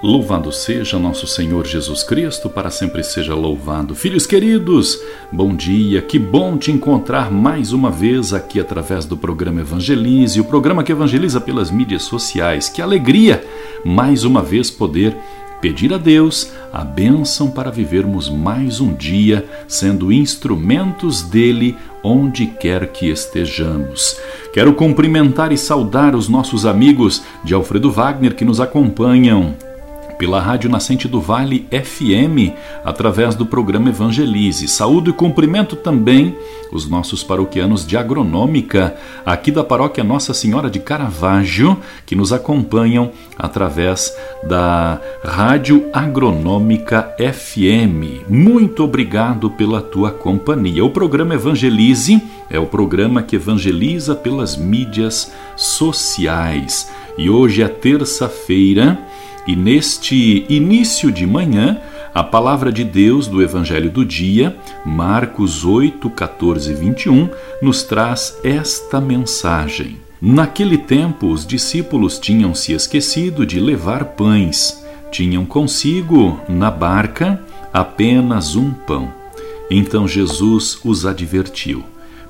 Louvado seja nosso Senhor Jesus Cristo, para sempre seja louvado. Filhos queridos, bom dia, que bom te encontrar mais uma vez aqui através do programa Evangelize, o programa que evangeliza pelas mídias sociais. Que alegria mais uma vez poder pedir a Deus a bênção para vivermos mais um dia sendo instrumentos dele onde quer que estejamos. Quero cumprimentar e saudar os nossos amigos de Alfredo Wagner que nos acompanham pela Rádio Nascente do Vale FM, através do programa Evangelize. Saúdo e cumprimento também os nossos paroquianos de agronômica, aqui da paróquia Nossa Senhora de Caravaggio, que nos acompanham através da Rádio Agronômica FM. Muito obrigado pela tua companhia. O programa Evangelize é o programa que evangeliza pelas mídias sociais. E hoje é terça-feira e neste início de manhã, a palavra de Deus do Evangelho do dia, Marcos 8, 14 e 21, nos traz esta mensagem. Naquele tempo, os discípulos tinham se esquecido de levar pães. Tinham consigo, na barca, apenas um pão. Então Jesus os advertiu: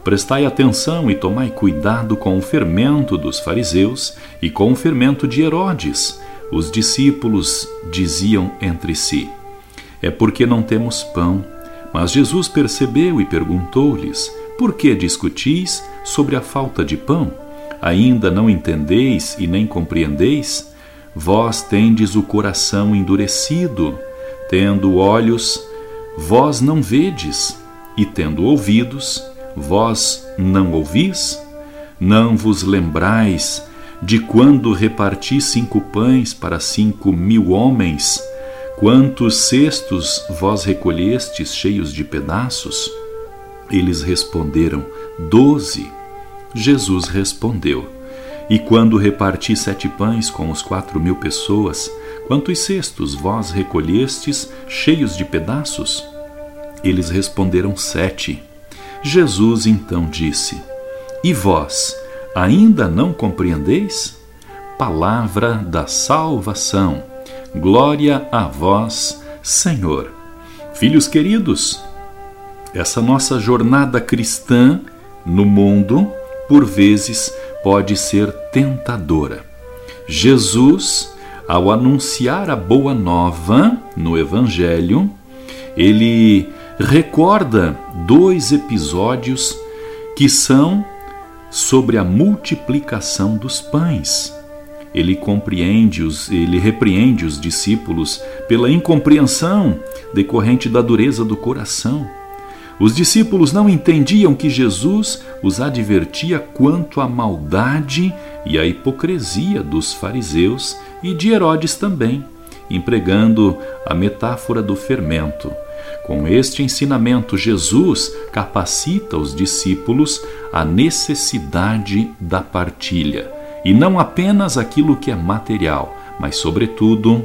Prestai atenção e tomai cuidado com o fermento dos fariseus e com o fermento de Herodes os discípulos diziam entre si: É porque não temos pão. Mas Jesus percebeu e perguntou-lhes: Por que discutis sobre a falta de pão? Ainda não entendeis e nem compreendeis? Vós tendes o coração endurecido, tendo olhos, vós não vedes, e tendo ouvidos, vós não ouvis? Não vos lembrais de quando reparti cinco pães para cinco mil homens, quantos cestos vós recolhestes cheios de pedaços? Eles responderam: Doze. Jesus respondeu: E quando reparti sete pães com os quatro mil pessoas, quantos cestos vós recolhestes cheios de pedaços? Eles responderam: Sete. Jesus então disse: E vós? Ainda não compreendeis? Palavra da salvação. Glória a vós, Senhor. Filhos queridos, essa nossa jornada cristã no mundo, por vezes, pode ser tentadora. Jesus, ao anunciar a boa nova no Evangelho, ele recorda dois episódios que são sobre a multiplicação dos pães. Ele compreende os, ele repreende os discípulos pela incompreensão decorrente da dureza do coração. Os discípulos não entendiam que Jesus os advertia quanto à maldade e à hipocrisia dos fariseus e de Herodes também, empregando a metáfora do fermento com este ensinamento, Jesus capacita os discípulos à necessidade da partilha, e não apenas aquilo que é material, mas, sobretudo,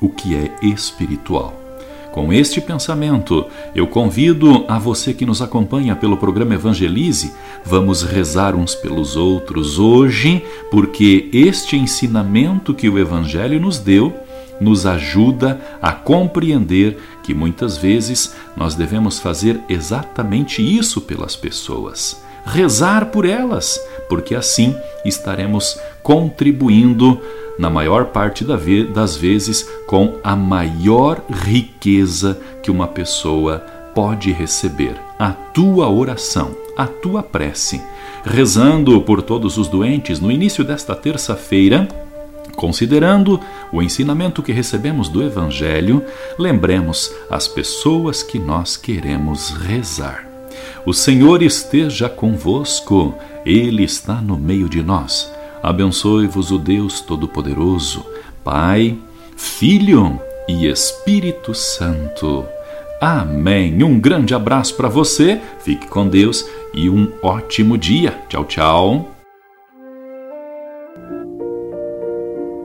o que é espiritual. Com este pensamento, eu convido a você que nos acompanha pelo programa Evangelize, vamos rezar uns pelos outros hoje, porque este ensinamento que o Evangelho nos deu nos ajuda a compreender que muitas vezes nós devemos fazer exatamente isso pelas pessoas. Rezar por elas, porque assim estaremos contribuindo, na maior parte das vezes, com a maior riqueza que uma pessoa pode receber: a tua oração, a tua prece. Rezando por todos os doentes no início desta terça-feira, Considerando o ensinamento que recebemos do Evangelho, lembremos as pessoas que nós queremos rezar. O Senhor esteja convosco, Ele está no meio de nós. Abençoe-vos o Deus Todo-Poderoso, Pai, Filho e Espírito Santo. Amém. Um grande abraço para você, fique com Deus e um ótimo dia. Tchau, tchau.